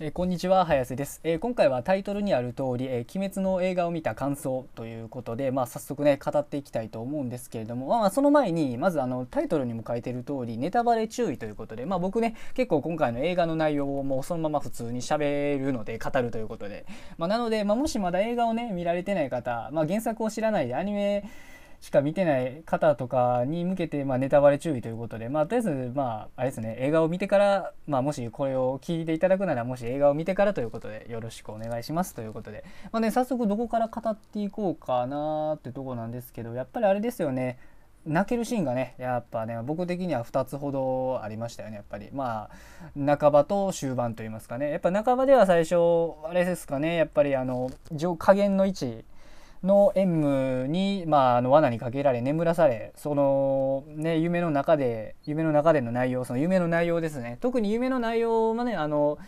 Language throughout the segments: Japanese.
えー、こんにちは早瀬です、えー、今回はタイトルにある通り、えー、鬼滅の映画を見た感想ということで、まあ、早速ね語っていきたいと思うんですけれども、まあ、その前にまずあのタイトルにも書いてる通りネタバレ注意ということで、まあ、僕ね結構今回の映画の内容をもうそのまま普通にしゃべるので語るということで、まあ、なので、まあ、もしまだ映画をね見られてない方、まあ、原作を知らないでアニメしか見てない方とかに向けて、まあ、ネタバレ注意ということで、まあ、とりあえず、まあ、あれですね、映画を見てから、まあ、もしこれを聞いていただくなら、もし映画を見てからということで、よろしくお願いしますということで、まあね、早速どこから語っていこうかなってとこなんですけど、やっぱりあれですよね、泣けるシーンがねやっぱね僕的には2つほどありましたよねやっぱり。まあ半ばと終盤といいますかね。やっぱ半ばでは最初あれですかねやっぱりあの加減の位置の縁夢に、まあ、あの罠にかけられ眠らされその、ね、夢の中で夢の中での内容その夢の内容ですね。特に夢の内容はねあの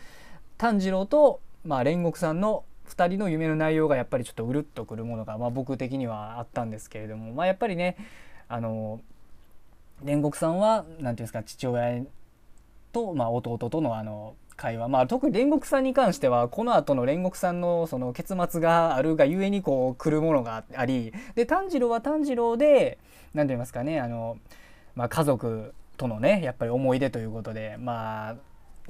炭治郎と、まあ、煉獄さんの2人の夢の内容がやっぱりちょっとうるっとくるものが、まあ、僕的にはあったんですけれども、まあ、やっぱりねあの煉獄さんは何て言うんですか父親と、まあ、弟とのあの会話、まあ、特に煉獄さんに関してはこの後の煉獄さんのその結末があるがゆえにこう来るものがありで炭治郎は炭治郎で何て言いますかねあの、まあ、家族とのねやっぱり思い出ということでまあ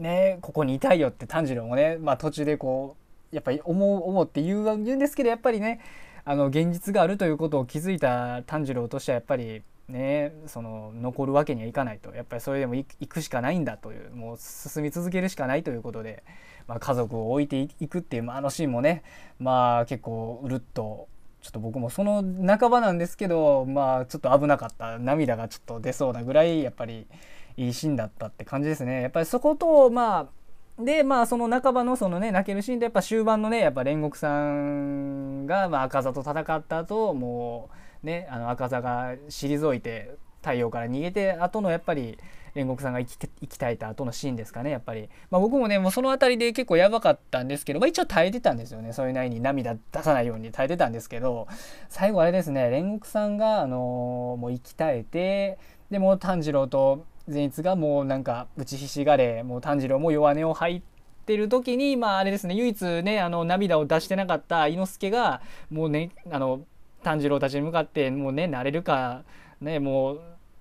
ねここにいたいよって炭治郎もね、まあ、途中でこうやっぱり思う思うって言う言うんですけどやっぱりねあの現実があるということを気づいた炭治郎としてはやっぱりねその残るわけにはいかないとやっぱりそれでも行くしかないんだというもう進み続けるしかないということで、まあ、家族を置いていくっていう、まあ、あのシーンもねまあ結構うるっとちょっと僕もその半ばなんですけどまあちょっと危なかった涙がちょっと出そうなぐらいやっぱりいいシーンだったって感じですね。やっぱりそことまあでまあその半ばのそのね泣けるシーンでやっぱ終盤のねやっぱ煉獄さんが、まあ、赤座と戦った後もうね、あの赤座が退いて太陽から逃げて後のやっぱり煉獄さんが生き生き絶えた後のシーンですかねやっぱり、まあ、僕もねもうその辺りで結構やばかったんですけど、まあ、一応耐えてたんですよねそれなりに涙出さないように耐えてたんですけど最後あれですね煉獄さんが、あのー、もう生き絶えてでも炭治郎と善逸がもうなんか打ちひしがれもう炭治郎も弱音を吐いてる時にまああれですね唯一ねあの涙を出してなかった伊之助がもうねあの炭治郎たちに向かってもうねなれるかねもう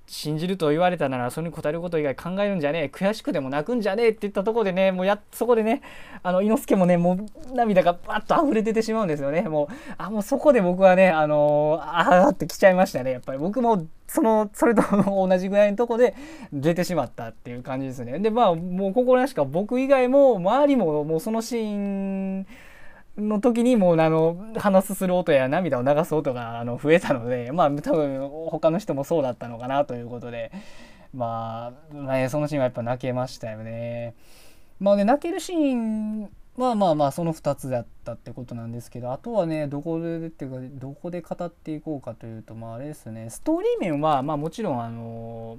信じると言われたならそれに答えること以外考えるんじゃねえ悔しくでも泣くんじゃねえって言ったとこでねもうやそこでねあの伊之助もねもう涙がバッと溢れ出てしまうんですよね。もうあもうそこで僕はねあのー、ああってきちゃいましたねやっぱり。僕もそのそれと 同じぐらいのとこで出てしまったっていう感じですね。でまあもう心なしか僕以外も周りももうそのシーンの時にもうあの鼻すする音や涙を流す音があの増えたので まあ多分他の人もそうだったのかなということで。まあ、ね、そのシーンはやっぱ泣けましたよね。まあね泣けるシーンまあまあまあその2つだったってことなんですけどあとはねどこでっていうかどこで語っていこうかというとまああれですね。ストーリー面はまあもちろんあの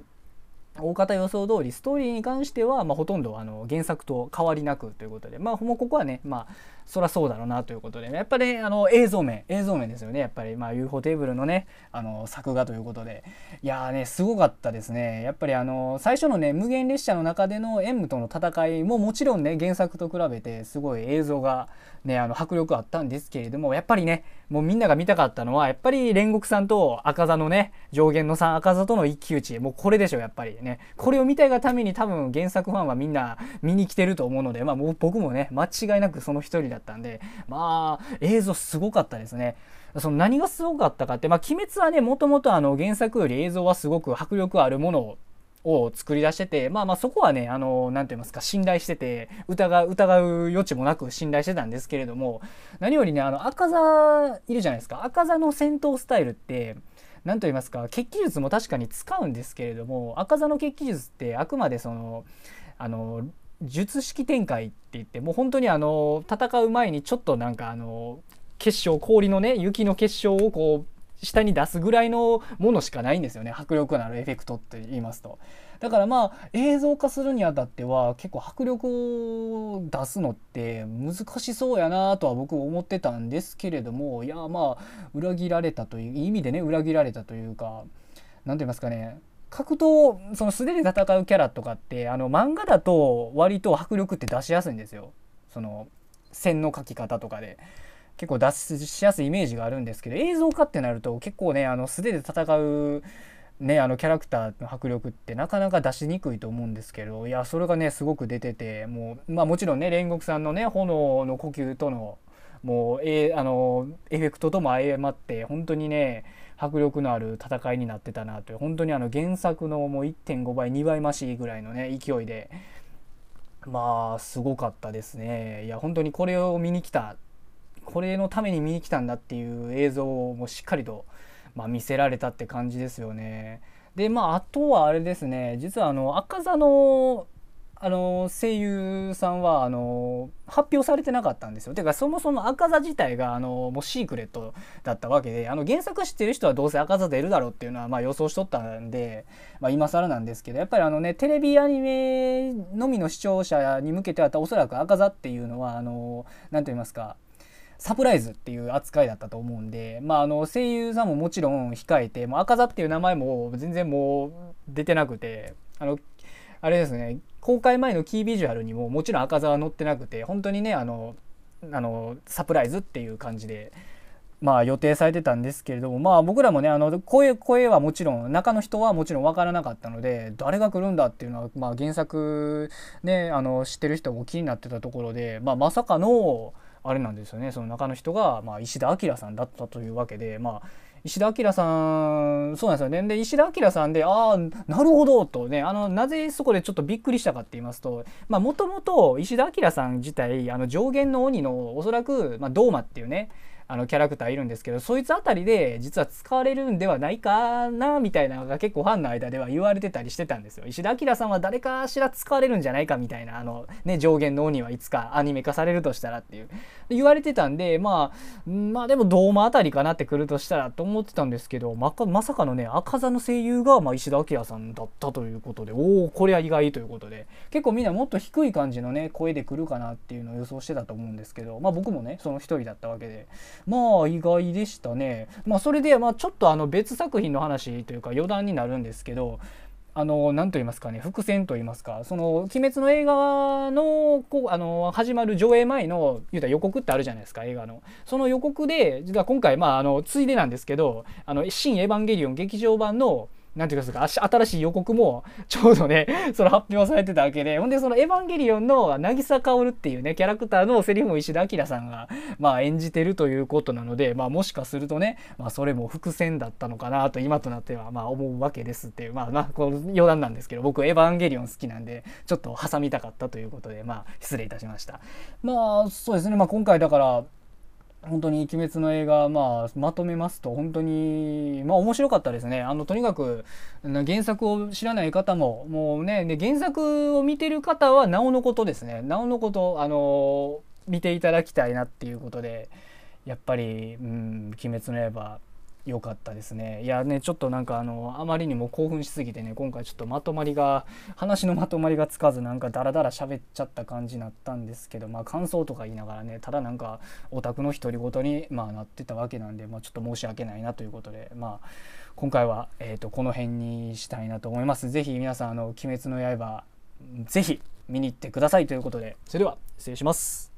大方予想通りストーリーに関しては、まあ、ほとんどあの原作と変わりなくということで。まあもうここはねまあそりゃそうだろうなということで、やっぱり、ね、あの映像面映像面ですよね。やっぱり、まあ、UFO テーブルのねあの作画ということで。いやーねすごかったですね。やっぱりあの最初のね無限列車の中での演武との戦いももちろんね原作と比べてすごい映像がねあの迫力あったんですけれどもやっぱりねもうみんなが見たかったのはやっぱり煉獄さんと赤座のね上限の3赤座との一騎打ち。もうこれでしょやっぱりね。これを見たいがために多分原作ファンはみんな見に来てると思うのでまあもう僕もね間違いなくその一人だったんでまあ映像すごかったですね。その何がすごかったかって、まあ、鬼滅はねもともとあの原作より映像はすごく迫力あるものを作り出しててまあまあそこはねあの何て言いますか信頼してて疑う疑う余地もなく信頼してたんですけれども何よりねあの赤座いるじゃないですか赤座の戦闘スタイルって何と言いますか血気術も確かに使うんですけれども赤座の血気術ってあくまでそのあの術式展開って言ってもう本当にあの戦う前にちょっとなんかあの結晶氷のね雪の結晶をこう下に出すぐらいのものしかないんですよね。迫力のあるエフェクトって言いますと。だからまあ映像化するにあたっては結構迫力を出すのって難しそうやなとは僕思ってたんですけれどもいやまあ裏切られたという意味でね裏切られたというか何て言いますかね。格闘その素手で戦うキャラとかってあの漫画だと割と迫力って出しやすいんですよ。その線の描き方とかで結構脱出しやすいイメージがあるんですけど映像化ってなると結構ねあの素手で戦うねあのキャラクターの迫力ってなかなか出しにくいと思うんですけどいやそれがねすごく出ててもうまあもちろんね煉獄さんのね炎の呼吸とのもうえあのエフェクトとも相まって本当にね迫力のある戦いになってたなという本当にあの原作のもう1.5倍2倍増しぐらいのね勢いでまあすごかったですねいや本当にこれを見に来たこれのために見に来たんだっていう映像をもうしっかりと、まあ、見せられたって感じですよね。でまああとはあれですね実はあの赤座のあの声優さんはあの発表されてなかったんですよ。てかそもそも赤座自体があのもうシークレットだったわけであの原作知ってる人はどうせ赤座出るだろうっていうのはまあ予想しとったんで、まあ、今更なんですけどやっぱりあのねテレビアニメのみの視聴者に向けてはおそらく赤座っていうのはあの何と言いますかサプライズっていう扱いだったと思うんで、まあ、あの声優さんももちろん控えて、もう赤座っていう名前も全然もう出てなくてあのあれですね公開前のキービジュアルにももちろん赤座は載ってなくて本当にねあのあのサプライズっていう感じで。まあ予定されてたんですけれどもまあ僕らもねあの声声はもちろん中の人はもちろん分からなかったので誰が来るんだっていうのは、まあ、原作ねあの知ってる人も気になってたところで、まあ、まさかのあれなんですよねその中の人が、まあ、石田明さんだったというわけでまあ石田明さんそうなんですよね。で石田明さんでああなるほどとねあのなぜそこでちょっとびっくりしたかって言いますともともと石田明さん自体あの上限の鬼のおそらく、まあ、ドーマっていうねあのキャラクターいるんですけどそいつあたりで実は使われるんではないかなみたいなのが結構ファンの間では言われてたりしてたんですよ。石田明さんは誰かしら使われるんじゃないかみたいなあの、ね、上限の鬼はいつかアニメ化されるとしたらっていう言われてたんでまあまあでもドーマあたりかなってくるとしたらと思ってたんですけどままさかのね赤座の声優が、まあ、石田明さんだったということでおおこれは意外ということで結構みんなもっと低い感じのね声で来るかなっていうのを予想してたと思うんですけどまあ僕もねその一人だったわけでまあ意外でしたね。まあ、それで、まあ、ちょっとあの別作品の話というか余談になるんですけどあの何と言いますかね伏線と言いますかその「鬼滅」の映画のこうあの始まる上映前の言うたら予告ってあるじゃないですか映画のその予告で実は今回まああのついでなんですけど「あの新エヴァンゲリオン劇場版」の「なんていうか新しい予告もちょうどね その発表されてたわけでほんでその「エヴァンゲリオン」の渚薫っていうねキャラクターのセリフも石田明さんがまあ演じてるということなので、まあ、もしかするとね、まあ、それも伏線だったのかなと今となってはまあ思うわけですっていうまあまあこの余談なんですけど僕「エヴァンゲリオン」好きなんでちょっと挟みたかったということでまあ失礼いたしました。まあそうですね。まあ今回だから本当に「鬼滅」の映画、まあ、まとめますと本当に、まあ、面白かったですね。あのとにかく原作を知らない方ももうね原作を見てる方はなおのことですね。なおのことあの見ていただきたいなっていうことでやっぱり「うん、鬼滅の刃」良かったですねいやねちょっとなんかあのあまりにも興奮しすぎてね今回ちょっとまとまりが話のまとまりがつかずなんかダラダラ喋っちゃった感じになったんですけどまあ感想とか言いながらねただなんかオタクの独り言に、まあ、なってたわけなんで、まあ、ちょっと申し訳ないなということでまあ今回は、えーと、この辺にしたいなと思います。ぜひ皆さんあの「鬼滅の刃」ぜひ見に行ってくださいということでそれでは失礼します。